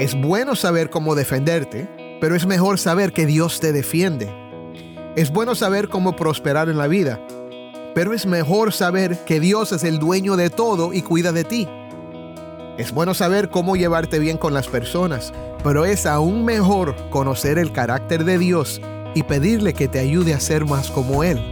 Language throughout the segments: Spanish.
Es bueno saber cómo defenderte, pero es mejor saber que Dios te defiende. Es bueno saber cómo prosperar en la vida, pero es mejor saber que Dios es el dueño de todo y cuida de ti. Es bueno saber cómo llevarte bien con las personas, pero es aún mejor conocer el carácter de Dios y pedirle que te ayude a ser más como Él.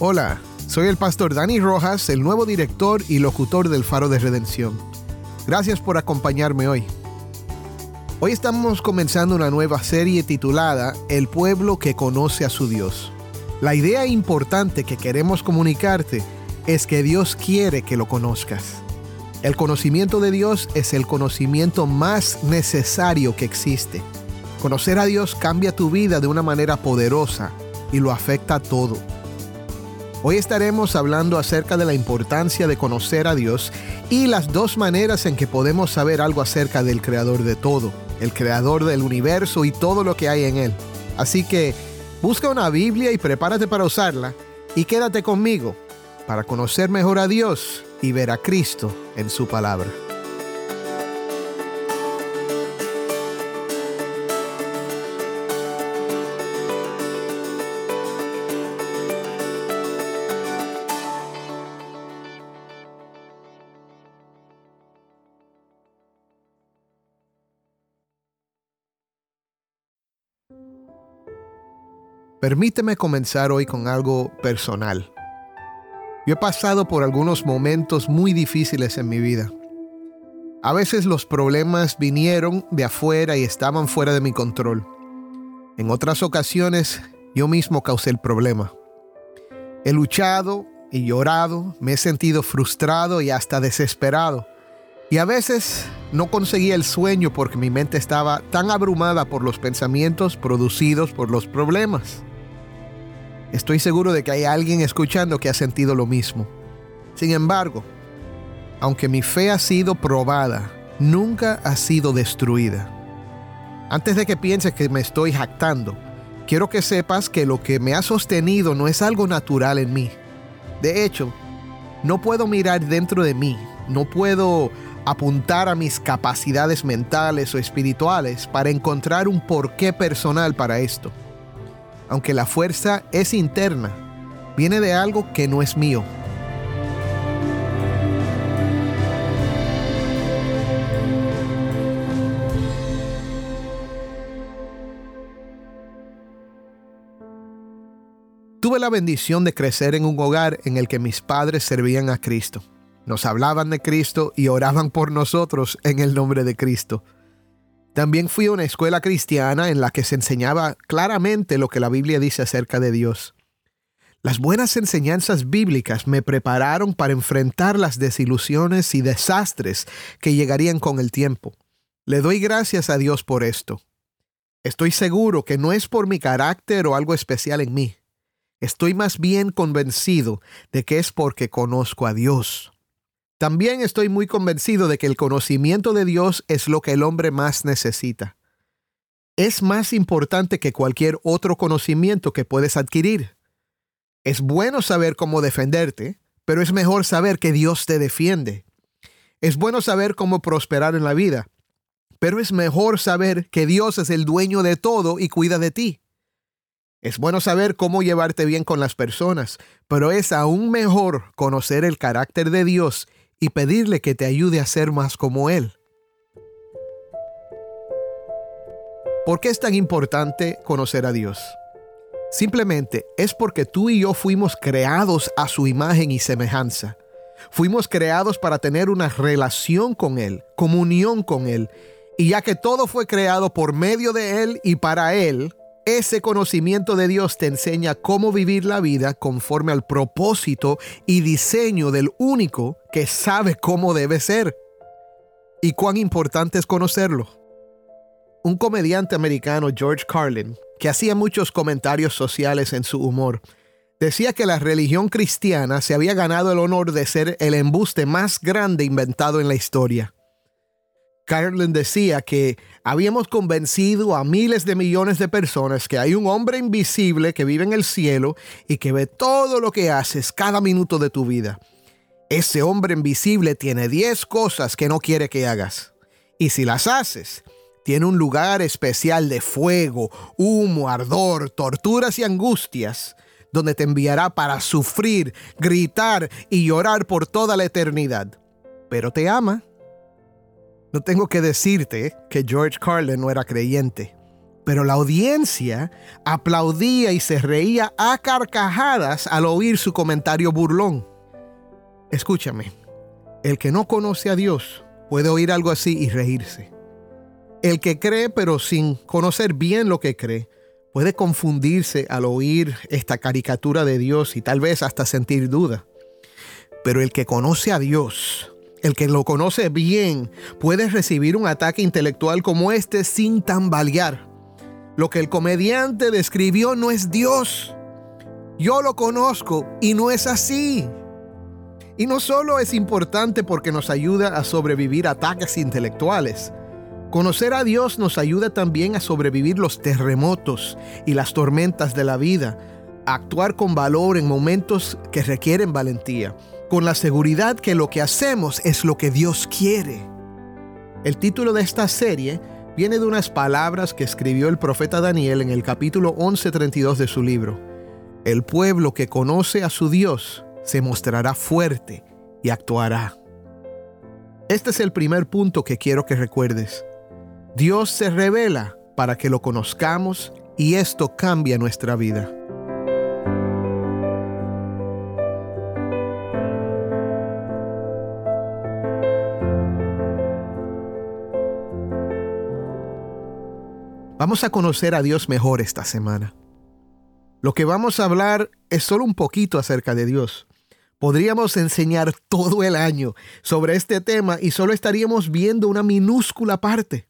Hola, soy el pastor Dani Rojas, el nuevo director y locutor del Faro de Redención. Gracias por acompañarme hoy. Hoy estamos comenzando una nueva serie titulada El pueblo que conoce a su Dios. La idea importante que queremos comunicarte es que Dios quiere que lo conozcas. El conocimiento de Dios es el conocimiento más necesario que existe. Conocer a Dios cambia tu vida de una manera poderosa y lo afecta a todo. Hoy estaremos hablando acerca de la importancia de conocer a Dios y las dos maneras en que podemos saber algo acerca del Creador de todo, el Creador del universo y todo lo que hay en él. Así que busca una Biblia y prepárate para usarla y quédate conmigo para conocer mejor a Dios y ver a Cristo en su palabra. Permíteme comenzar hoy con algo personal. Yo he pasado por algunos momentos muy difíciles en mi vida. A veces los problemas vinieron de afuera y estaban fuera de mi control. En otras ocasiones yo mismo causé el problema. He luchado y llorado, me he sentido frustrado y hasta desesperado. Y a veces no conseguía el sueño porque mi mente estaba tan abrumada por los pensamientos producidos por los problemas. Estoy seguro de que hay alguien escuchando que ha sentido lo mismo. Sin embargo, aunque mi fe ha sido probada, nunca ha sido destruida. Antes de que pienses que me estoy jactando, quiero que sepas que lo que me ha sostenido no es algo natural en mí. De hecho, no puedo mirar dentro de mí, no puedo apuntar a mis capacidades mentales o espirituales para encontrar un porqué personal para esto aunque la fuerza es interna, viene de algo que no es mío. Tuve la bendición de crecer en un hogar en el que mis padres servían a Cristo. Nos hablaban de Cristo y oraban por nosotros en el nombre de Cristo. También fui a una escuela cristiana en la que se enseñaba claramente lo que la Biblia dice acerca de Dios. Las buenas enseñanzas bíblicas me prepararon para enfrentar las desilusiones y desastres que llegarían con el tiempo. Le doy gracias a Dios por esto. Estoy seguro que no es por mi carácter o algo especial en mí. Estoy más bien convencido de que es porque conozco a Dios. También estoy muy convencido de que el conocimiento de Dios es lo que el hombre más necesita. Es más importante que cualquier otro conocimiento que puedes adquirir. Es bueno saber cómo defenderte, pero es mejor saber que Dios te defiende. Es bueno saber cómo prosperar en la vida, pero es mejor saber que Dios es el dueño de todo y cuida de ti. Es bueno saber cómo llevarte bien con las personas, pero es aún mejor conocer el carácter de Dios y pedirle que te ayude a ser más como Él. ¿Por qué es tan importante conocer a Dios? Simplemente es porque tú y yo fuimos creados a su imagen y semejanza. Fuimos creados para tener una relación con Él, comunión con Él. Y ya que todo fue creado por medio de Él y para Él, ese conocimiento de Dios te enseña cómo vivir la vida conforme al propósito y diseño del único que sabe cómo debe ser. ¿Y cuán importante es conocerlo? Un comediante americano, George Carlin, que hacía muchos comentarios sociales en su humor, decía que la religión cristiana se había ganado el honor de ser el embuste más grande inventado en la historia. Carlin decía que habíamos convencido a miles de millones de personas que hay un hombre invisible que vive en el cielo y que ve todo lo que haces cada minuto de tu vida. Ese hombre invisible tiene 10 cosas que no quiere que hagas. Y si las haces, tiene un lugar especial de fuego, humo, ardor, torturas y angustias, donde te enviará para sufrir, gritar y llorar por toda la eternidad. Pero te ama. No tengo que decirte que George Carlin no era creyente, pero la audiencia aplaudía y se reía a carcajadas al oír su comentario burlón. Escúchame, el que no conoce a Dios puede oír algo así y reírse. El que cree pero sin conocer bien lo que cree puede confundirse al oír esta caricatura de Dios y tal vez hasta sentir duda. Pero el que conoce a Dios, el que lo conoce bien, puede recibir un ataque intelectual como este sin tambalear. Lo que el comediante describió no es Dios. Yo lo conozco y no es así. Y no solo es importante porque nos ayuda a sobrevivir ataques intelectuales, Conocer a Dios nos ayuda también a sobrevivir los terremotos y las tormentas de la vida, a actuar con valor en momentos que requieren valentía, con la seguridad que lo que hacemos es lo que Dios quiere. El título de esta serie viene de unas palabras que escribió el profeta Daniel en el capítulo 11:32 de su libro. El pueblo que conoce a su Dios se mostrará fuerte y actuará. Este es el primer punto que quiero que recuerdes. Dios se revela para que lo conozcamos y esto cambia nuestra vida. Vamos a conocer a Dios mejor esta semana. Lo que vamos a hablar es solo un poquito acerca de Dios. Podríamos enseñar todo el año sobre este tema y solo estaríamos viendo una minúscula parte.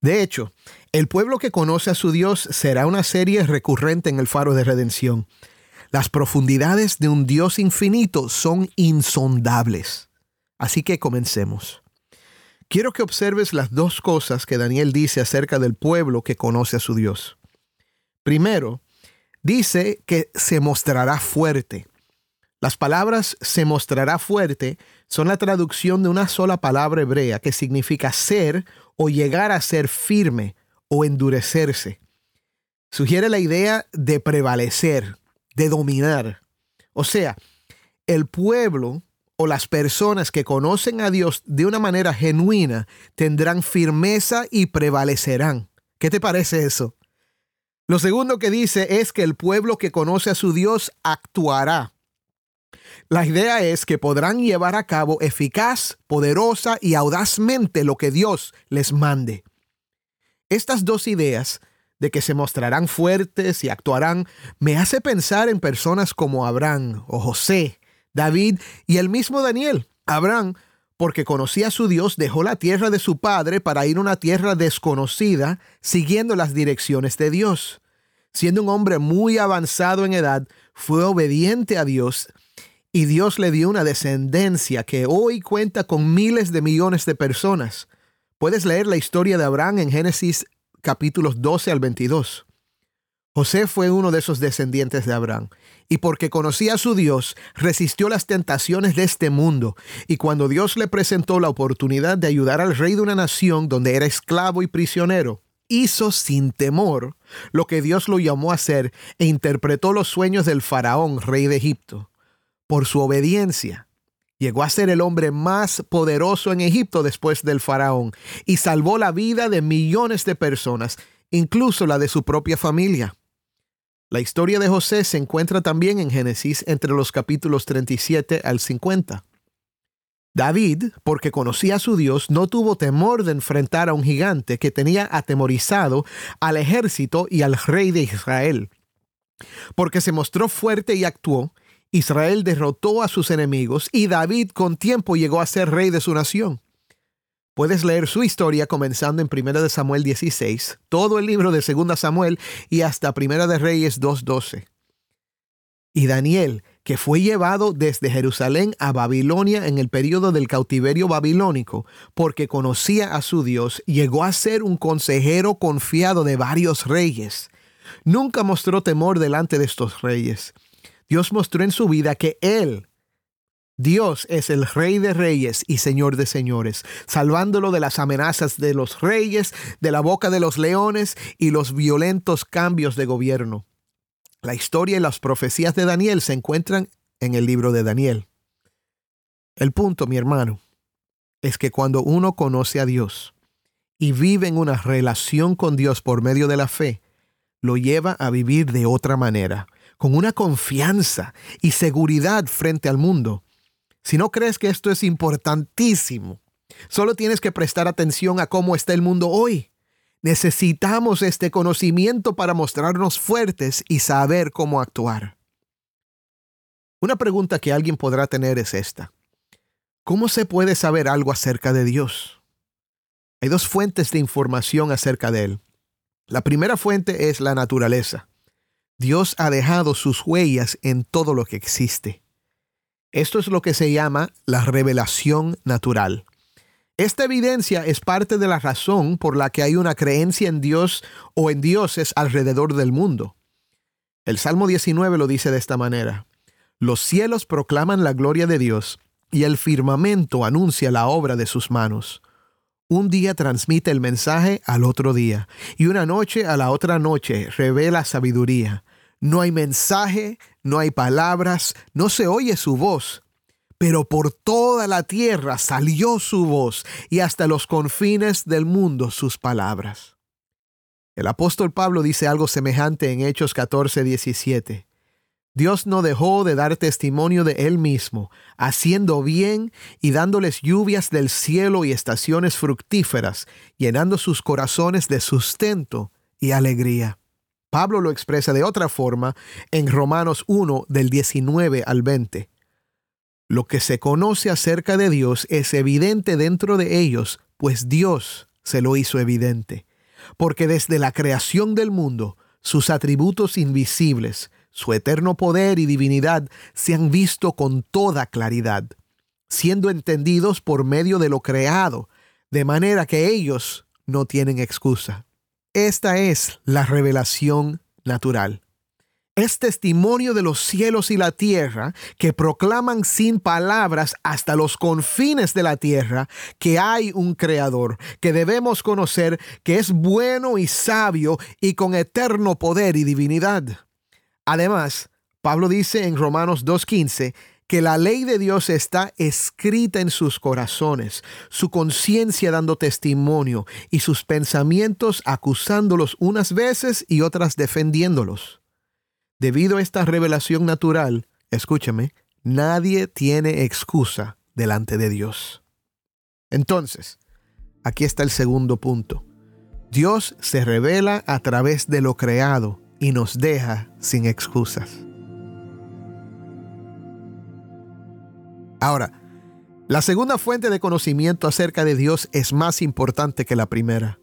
De hecho, el pueblo que conoce a su Dios será una serie recurrente en el faro de redención. Las profundidades de un Dios infinito son insondables. Así que comencemos. Quiero que observes las dos cosas que Daniel dice acerca del pueblo que conoce a su Dios. Primero, dice que se mostrará fuerte. Las palabras se mostrará fuerte son la traducción de una sola palabra hebrea que significa ser o llegar a ser firme o endurecerse. Sugiere la idea de prevalecer, de dominar. O sea, el pueblo o las personas que conocen a Dios de una manera genuina tendrán firmeza y prevalecerán. ¿Qué te parece eso? Lo segundo que dice es que el pueblo que conoce a su Dios actuará. La idea es que podrán llevar a cabo eficaz, poderosa y audazmente lo que Dios les mande. Estas dos ideas de que se mostrarán fuertes y actuarán me hace pensar en personas como Abraham o José, David y el mismo Daniel. Abraham, porque conocía a su Dios, dejó la tierra de su padre para ir a una tierra desconocida, siguiendo las direcciones de Dios. Siendo un hombre muy avanzado en edad, fue obediente a Dios y Dios le dio una descendencia que hoy cuenta con miles de millones de personas. Puedes leer la historia de Abraham en Génesis capítulos 12 al 22. José fue uno de esos descendientes de Abraham, y porque conocía a su Dios, resistió las tentaciones de este mundo, y cuando Dios le presentó la oportunidad de ayudar al rey de una nación donde era esclavo y prisionero, hizo sin temor lo que Dios lo llamó a hacer e interpretó los sueños del faraón, rey de Egipto por su obediencia, llegó a ser el hombre más poderoso en Egipto después del faraón y salvó la vida de millones de personas, incluso la de su propia familia. La historia de José se encuentra también en Génesis entre los capítulos 37 al 50. David, porque conocía a su Dios, no tuvo temor de enfrentar a un gigante que tenía atemorizado al ejército y al rey de Israel. Porque se mostró fuerte y actuó, Israel derrotó a sus enemigos y David con tiempo llegó a ser rey de su nación. Puedes leer su historia comenzando en 1 Samuel 16, todo el libro de 2 Samuel y hasta 1 de Reyes 2.12. Y Daniel, que fue llevado desde Jerusalén a Babilonia en el periodo del cautiverio babilónico, porque conocía a su Dios, llegó a ser un consejero confiado de varios reyes. Nunca mostró temor delante de estos reyes. Dios mostró en su vida que Él, Dios es el Rey de Reyes y Señor de Señores, salvándolo de las amenazas de los reyes, de la boca de los leones y los violentos cambios de gobierno. La historia y las profecías de Daniel se encuentran en el libro de Daniel. El punto, mi hermano, es que cuando uno conoce a Dios y vive en una relación con Dios por medio de la fe, lo lleva a vivir de otra manera, con una confianza y seguridad frente al mundo. Si no crees que esto es importantísimo, solo tienes que prestar atención a cómo está el mundo hoy. Necesitamos este conocimiento para mostrarnos fuertes y saber cómo actuar. Una pregunta que alguien podrá tener es esta. ¿Cómo se puede saber algo acerca de Dios? Hay dos fuentes de información acerca de Él. La primera fuente es la naturaleza. Dios ha dejado sus huellas en todo lo que existe. Esto es lo que se llama la revelación natural. Esta evidencia es parte de la razón por la que hay una creencia en Dios o en dioses alrededor del mundo. El Salmo 19 lo dice de esta manera. Los cielos proclaman la gloria de Dios y el firmamento anuncia la obra de sus manos. Un día transmite el mensaje al otro día y una noche a la otra noche revela sabiduría. No hay mensaje, no hay palabras, no se oye su voz, pero por toda la tierra salió su voz y hasta los confines del mundo sus palabras. El apóstol Pablo dice algo semejante en Hechos 14, 17. Dios no dejó de dar testimonio de Él mismo, haciendo bien y dándoles lluvias del cielo y estaciones fructíferas, llenando sus corazones de sustento y alegría. Pablo lo expresa de otra forma en Romanos 1 del 19 al 20. Lo que se conoce acerca de Dios es evidente dentro de ellos, pues Dios se lo hizo evidente. Porque desde la creación del mundo, sus atributos invisibles, su eterno poder y divinidad se han visto con toda claridad, siendo entendidos por medio de lo creado, de manera que ellos no tienen excusa. Esta es la revelación natural es testimonio de los cielos y la tierra que proclaman sin palabras hasta los confines de la tierra que hay un creador, que debemos conocer que es bueno y sabio y con eterno poder y divinidad. Además, Pablo dice en Romanos 2.15 que la ley de Dios está escrita en sus corazones, su conciencia dando testimonio y sus pensamientos acusándolos unas veces y otras defendiéndolos. Debido a esta revelación natural, escúchame, nadie tiene excusa delante de Dios. Entonces, aquí está el segundo punto. Dios se revela a través de lo creado y nos deja sin excusas. Ahora, la segunda fuente de conocimiento acerca de Dios es más importante que la primera.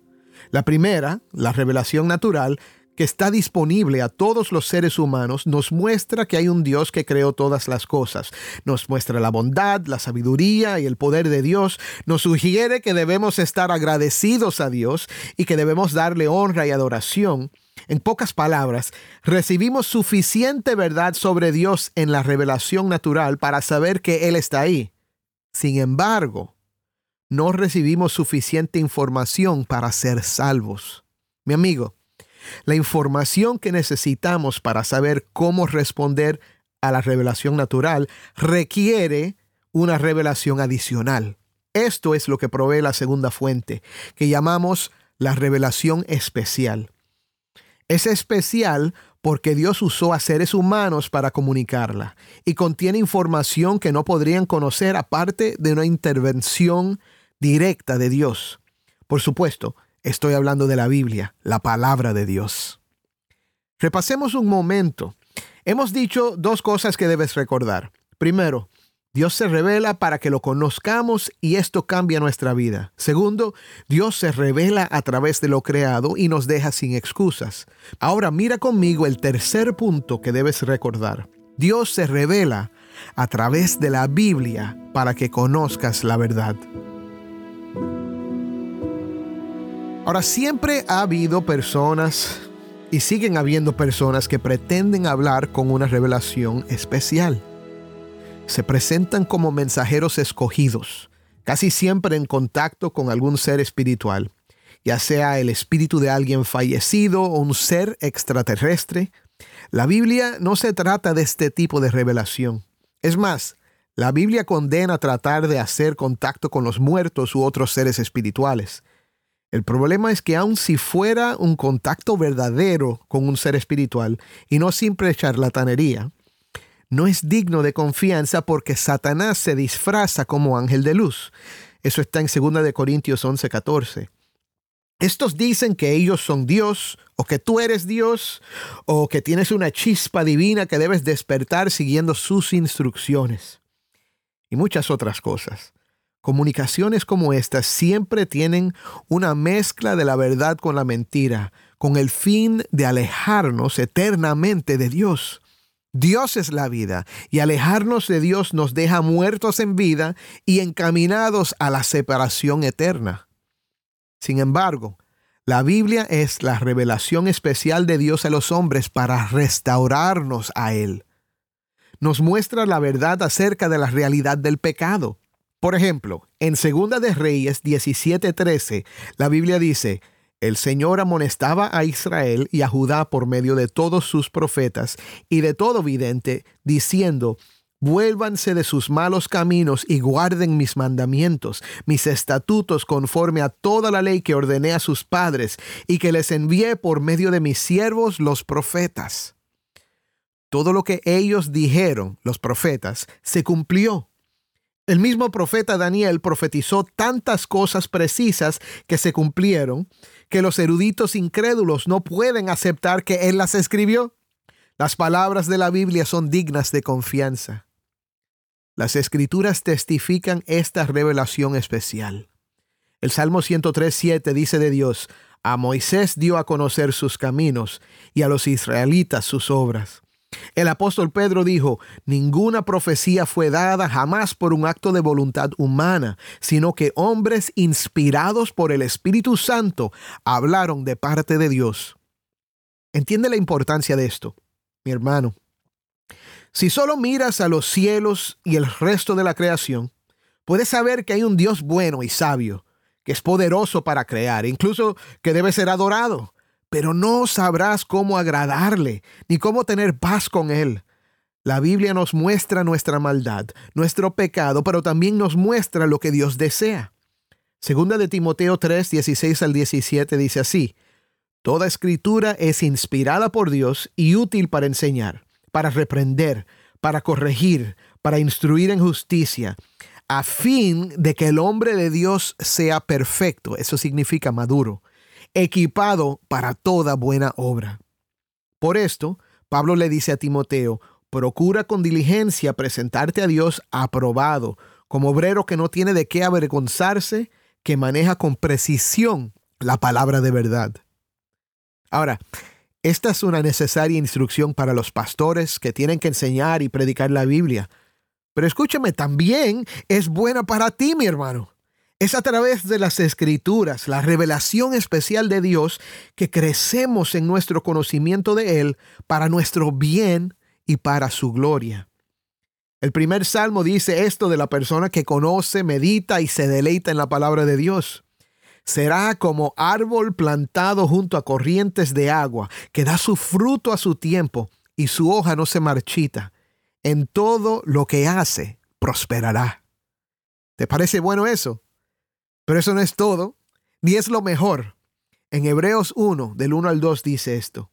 La primera, la revelación natural, que está disponible a todos los seres humanos nos muestra que hay un Dios que creó todas las cosas. Nos muestra la bondad, la sabiduría y el poder de Dios. Nos sugiere que debemos estar agradecidos a Dios y que debemos darle honra y adoración. En pocas palabras, recibimos suficiente verdad sobre Dios en la revelación natural para saber que Él está ahí. Sin embargo, no recibimos suficiente información para ser salvos. Mi amigo, la información que necesitamos para saber cómo responder a la revelación natural requiere una revelación adicional. Esto es lo que provee la segunda fuente, que llamamos la revelación especial. Es especial porque Dios usó a seres humanos para comunicarla y contiene información que no podrían conocer aparte de una intervención directa de Dios. Por supuesto, estoy hablando de la Biblia, la palabra de Dios. Repasemos un momento. Hemos dicho dos cosas que debes recordar. Primero, Dios se revela para que lo conozcamos y esto cambia nuestra vida. Segundo, Dios se revela a través de lo creado y nos deja sin excusas. Ahora mira conmigo el tercer punto que debes recordar. Dios se revela a través de la Biblia para que conozcas la verdad. Ahora siempre ha habido personas y siguen habiendo personas que pretenden hablar con una revelación especial se presentan como mensajeros escogidos, casi siempre en contacto con algún ser espiritual, ya sea el espíritu de alguien fallecido o un ser extraterrestre. La Biblia no se trata de este tipo de revelación. Es más, la Biblia condena tratar de hacer contacto con los muertos u otros seres espirituales. El problema es que aun si fuera un contacto verdadero con un ser espiritual y no simple charlatanería, no es digno de confianza porque Satanás se disfraza como ángel de luz. Eso está en 2 de Corintios 11:14. Estos dicen que ellos son Dios, o que tú eres Dios, o que tienes una chispa divina que debes despertar siguiendo sus instrucciones. Y muchas otras cosas. Comunicaciones como estas siempre tienen una mezcla de la verdad con la mentira, con el fin de alejarnos eternamente de Dios. Dios es la vida y alejarnos de Dios nos deja muertos en vida y encaminados a la separación eterna. Sin embargo, la Biblia es la revelación especial de Dios a los hombres para restaurarnos a Él. Nos muestra la verdad acerca de la realidad del pecado. Por ejemplo, en 2 de Reyes 17:13, la Biblia dice, el Señor amonestaba a Israel y a Judá por medio de todos sus profetas y de todo vidente, diciendo, Vuélvanse de sus malos caminos y guarden mis mandamientos, mis estatutos conforme a toda la ley que ordené a sus padres y que les envié por medio de mis siervos los profetas. Todo lo que ellos dijeron, los profetas, se cumplió. El mismo profeta Daniel profetizó tantas cosas precisas que se cumplieron que los eruditos incrédulos no pueden aceptar que Él las escribió. Las palabras de la Biblia son dignas de confianza. Las escrituras testifican esta revelación especial. El Salmo 103.7 dice de Dios, a Moisés dio a conocer sus caminos y a los israelitas sus obras. El apóstol Pedro dijo, ninguna profecía fue dada jamás por un acto de voluntad humana, sino que hombres inspirados por el Espíritu Santo hablaron de parte de Dios. Entiende la importancia de esto, mi hermano. Si solo miras a los cielos y el resto de la creación, puedes saber que hay un Dios bueno y sabio, que es poderoso para crear, incluso que debe ser adorado pero no sabrás cómo agradarle ni cómo tener paz con él. La Biblia nos muestra nuestra maldad, nuestro pecado, pero también nos muestra lo que Dios desea. Segunda de Timoteo 3, 16 al 17 dice así, Toda escritura es inspirada por Dios y útil para enseñar, para reprender, para corregir, para instruir en justicia, a fin de que el hombre de Dios sea perfecto, eso significa maduro, equipado para toda buena obra. Por esto, Pablo le dice a Timoteo, procura con diligencia presentarte a Dios aprobado, como obrero que no tiene de qué avergonzarse, que maneja con precisión la palabra de verdad. Ahora, esta es una necesaria instrucción para los pastores que tienen que enseñar y predicar la Biblia. Pero escúchame, también es buena para ti, mi hermano. Es a través de las escrituras, la revelación especial de Dios, que crecemos en nuestro conocimiento de Él para nuestro bien y para su gloria. El primer salmo dice esto de la persona que conoce, medita y se deleita en la palabra de Dios. Será como árbol plantado junto a corrientes de agua, que da su fruto a su tiempo y su hoja no se marchita. En todo lo que hace, prosperará. ¿Te parece bueno eso? Pero eso no es todo, ni es lo mejor. En Hebreos 1, del 1 al 2 dice esto.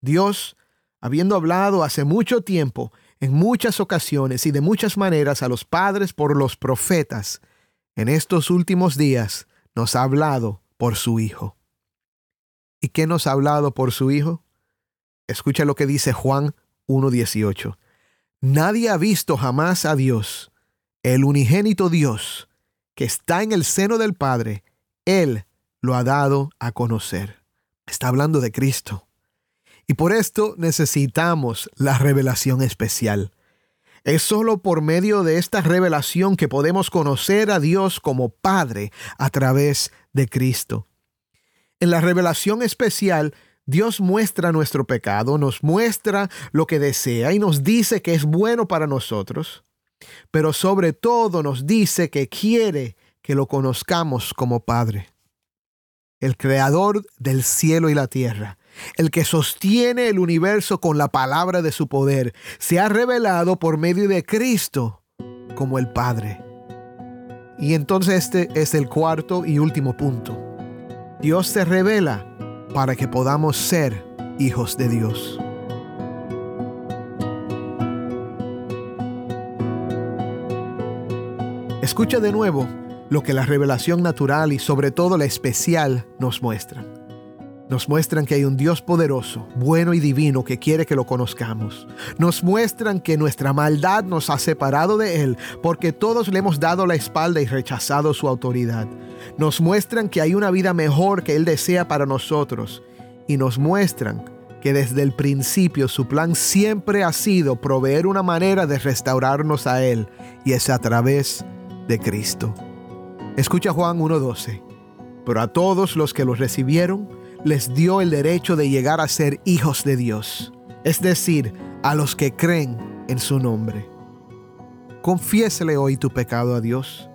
Dios habiendo hablado hace mucho tiempo, en muchas ocasiones y de muchas maneras a los padres por los profetas, en estos últimos días nos ha hablado por su Hijo. ¿Y qué nos ha hablado por su Hijo? Escucha lo que dice Juan 1.18. Nadie ha visto jamás a Dios, el unigénito Dios, que está en el seno del Padre, Él lo ha dado a conocer. Está hablando de Cristo. Y por esto necesitamos la revelación especial. Es solo por medio de esta revelación que podemos conocer a Dios como Padre a través de Cristo. En la revelación especial, Dios muestra nuestro pecado, nos muestra lo que desea y nos dice que es bueno para nosotros, pero sobre todo nos dice que quiere que lo conozcamos como Padre. El creador del cielo y la tierra, el que sostiene el universo con la palabra de su poder, se ha revelado por medio de Cristo como el Padre. Y entonces este es el cuarto y último punto. Dios se revela para que podamos ser hijos de Dios. Escucha de nuevo lo que la revelación natural y sobre todo la especial nos muestran. Nos muestran que hay un Dios poderoso, bueno y divino que quiere que lo conozcamos. Nos muestran que nuestra maldad nos ha separado de Él porque todos le hemos dado la espalda y rechazado su autoridad. Nos muestran que hay una vida mejor que Él desea para nosotros. Y nos muestran que desde el principio su plan siempre ha sido proveer una manera de restaurarnos a Él y es a través de Cristo. Escucha Juan 1.12. Pero a todos los que los recibieron, les dio el derecho de llegar a ser hijos de Dios, es decir, a los que creen en su nombre. Confiésele hoy tu pecado a Dios.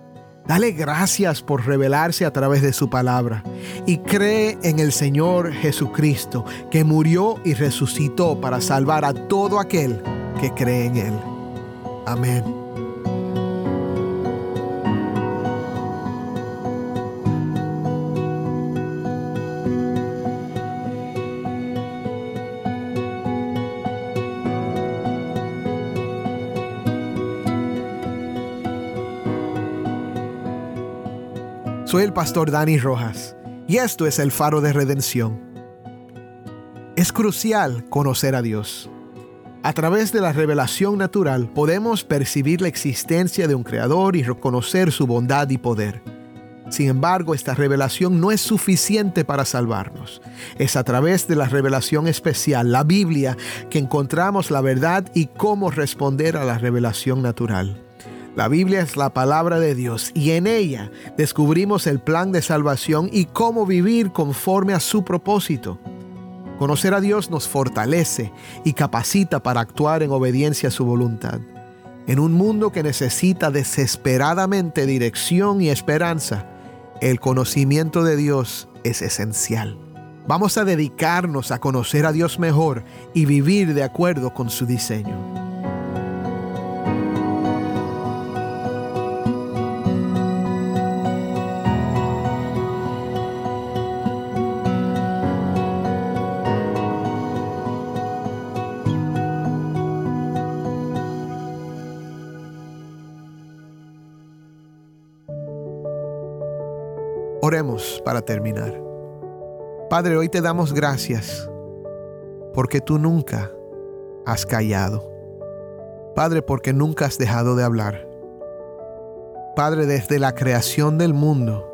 Dale gracias por revelarse a través de su palabra y cree en el Señor Jesucristo, que murió y resucitó para salvar a todo aquel que cree en Él. Amén. Soy el pastor Dani Rojas y esto es el faro de redención. Es crucial conocer a Dios. A través de la revelación natural podemos percibir la existencia de un creador y reconocer su bondad y poder. Sin embargo, esta revelación no es suficiente para salvarnos. Es a través de la revelación especial, la Biblia, que encontramos la verdad y cómo responder a la revelación natural. La Biblia es la palabra de Dios y en ella descubrimos el plan de salvación y cómo vivir conforme a su propósito. Conocer a Dios nos fortalece y capacita para actuar en obediencia a su voluntad. En un mundo que necesita desesperadamente dirección y esperanza, el conocimiento de Dios es esencial. Vamos a dedicarnos a conocer a Dios mejor y vivir de acuerdo con su diseño. Para terminar. Padre, hoy te damos gracias porque tú nunca has callado. Padre, porque nunca has dejado de hablar. Padre, desde la creación del mundo,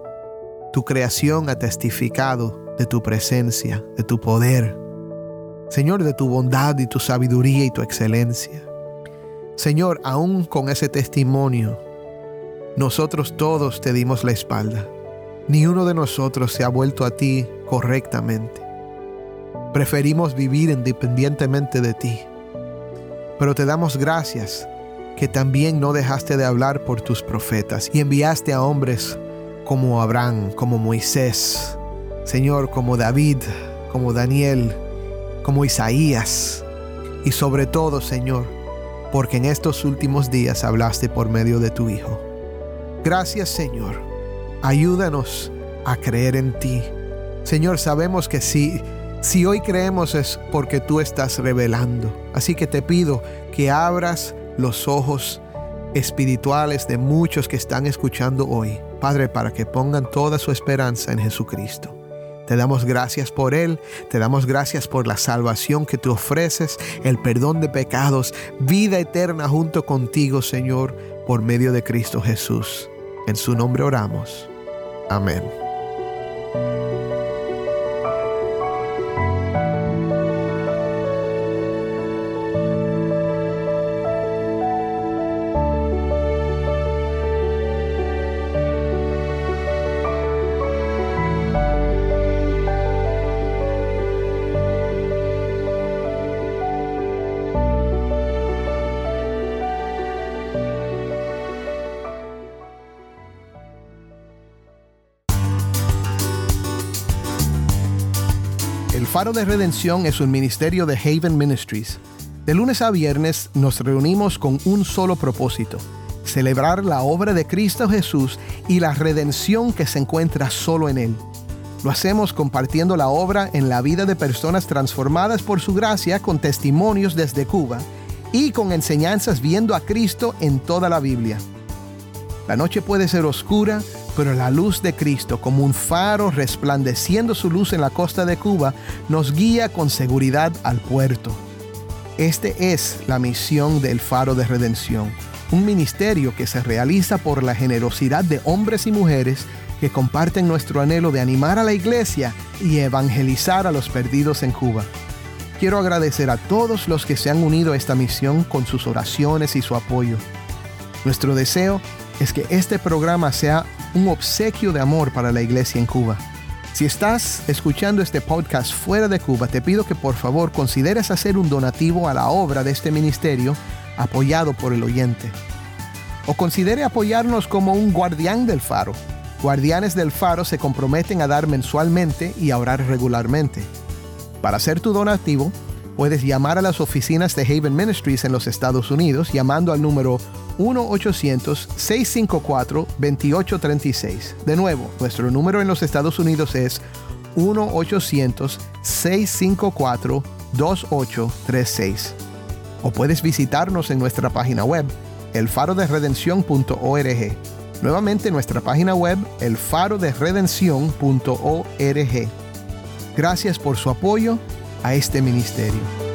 tu creación ha testificado de tu presencia, de tu poder. Señor, de tu bondad y tu sabiduría y tu excelencia. Señor, aún con ese testimonio, nosotros todos te dimos la espalda ni uno de nosotros se ha vuelto a ti correctamente. Preferimos vivir independientemente de ti. Pero te damos gracias que también no dejaste de hablar por tus profetas y enviaste a hombres como Abraham, como Moisés, Señor, como David, como Daniel, como Isaías y sobre todo, Señor, porque en estos últimos días hablaste por medio de tu Hijo. Gracias, Señor Ayúdanos a creer en ti. Señor, sabemos que si, Si hoy creemos es porque tú estás revelando. Así que te pido que abras los ojos espirituales de muchos que están escuchando hoy, Padre, para que pongan toda su esperanza en Jesucristo. Te damos gracias por Él, te damos gracias por la salvación que tú ofreces, el perdón de pecados, vida eterna junto contigo, Señor, por medio de Cristo Jesús. En su nombre oramos. Amén. De Redención es un ministerio de Haven Ministries. De lunes a viernes nos reunimos con un solo propósito, celebrar la obra de Cristo Jesús y la redención que se encuentra solo en Él. Lo hacemos compartiendo la obra en la vida de personas transformadas por su gracia con testimonios desde Cuba y con enseñanzas viendo a Cristo en toda la Biblia. La noche puede ser oscura, pero la luz de Cristo, como un faro resplandeciendo su luz en la costa de Cuba, nos guía con seguridad al puerto. Este es la misión del Faro de Redención, un ministerio que se realiza por la generosidad de hombres y mujeres que comparten nuestro anhelo de animar a la iglesia y evangelizar a los perdidos en Cuba. Quiero agradecer a todos los que se han unido a esta misión con sus oraciones y su apoyo. Nuestro deseo es que este programa sea un obsequio de amor para la iglesia en Cuba. Si estás escuchando este podcast fuera de Cuba, te pido que por favor consideres hacer un donativo a la obra de este ministerio apoyado por el oyente. O considere apoyarnos como un guardián del faro. Guardianes del faro se comprometen a dar mensualmente y a orar regularmente. Para hacer tu donativo, puedes llamar a las oficinas de Haven Ministries en los Estados Unidos llamando al número 1-800-654-2836. De nuevo, nuestro número en los Estados Unidos es 1-800-654-2836. O puedes visitarnos en nuestra página web, elfaroderedención.org. Nuevamente nuestra página web, elfaroderedención.org. Gracias por su apoyo a este ministerio.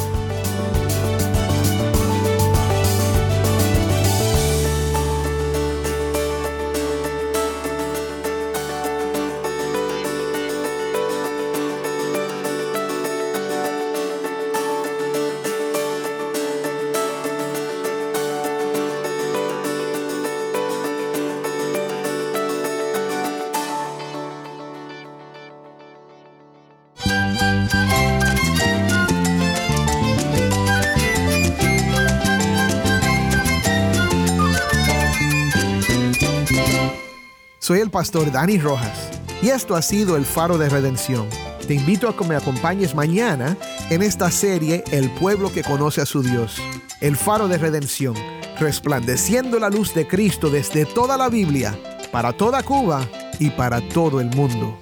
Soy el pastor Dani Rojas y esto ha sido el faro de redención. Te invito a que me acompañes mañana en esta serie El pueblo que conoce a su Dios. El faro de redención, resplandeciendo la luz de Cristo desde toda la Biblia, para toda Cuba y para todo el mundo.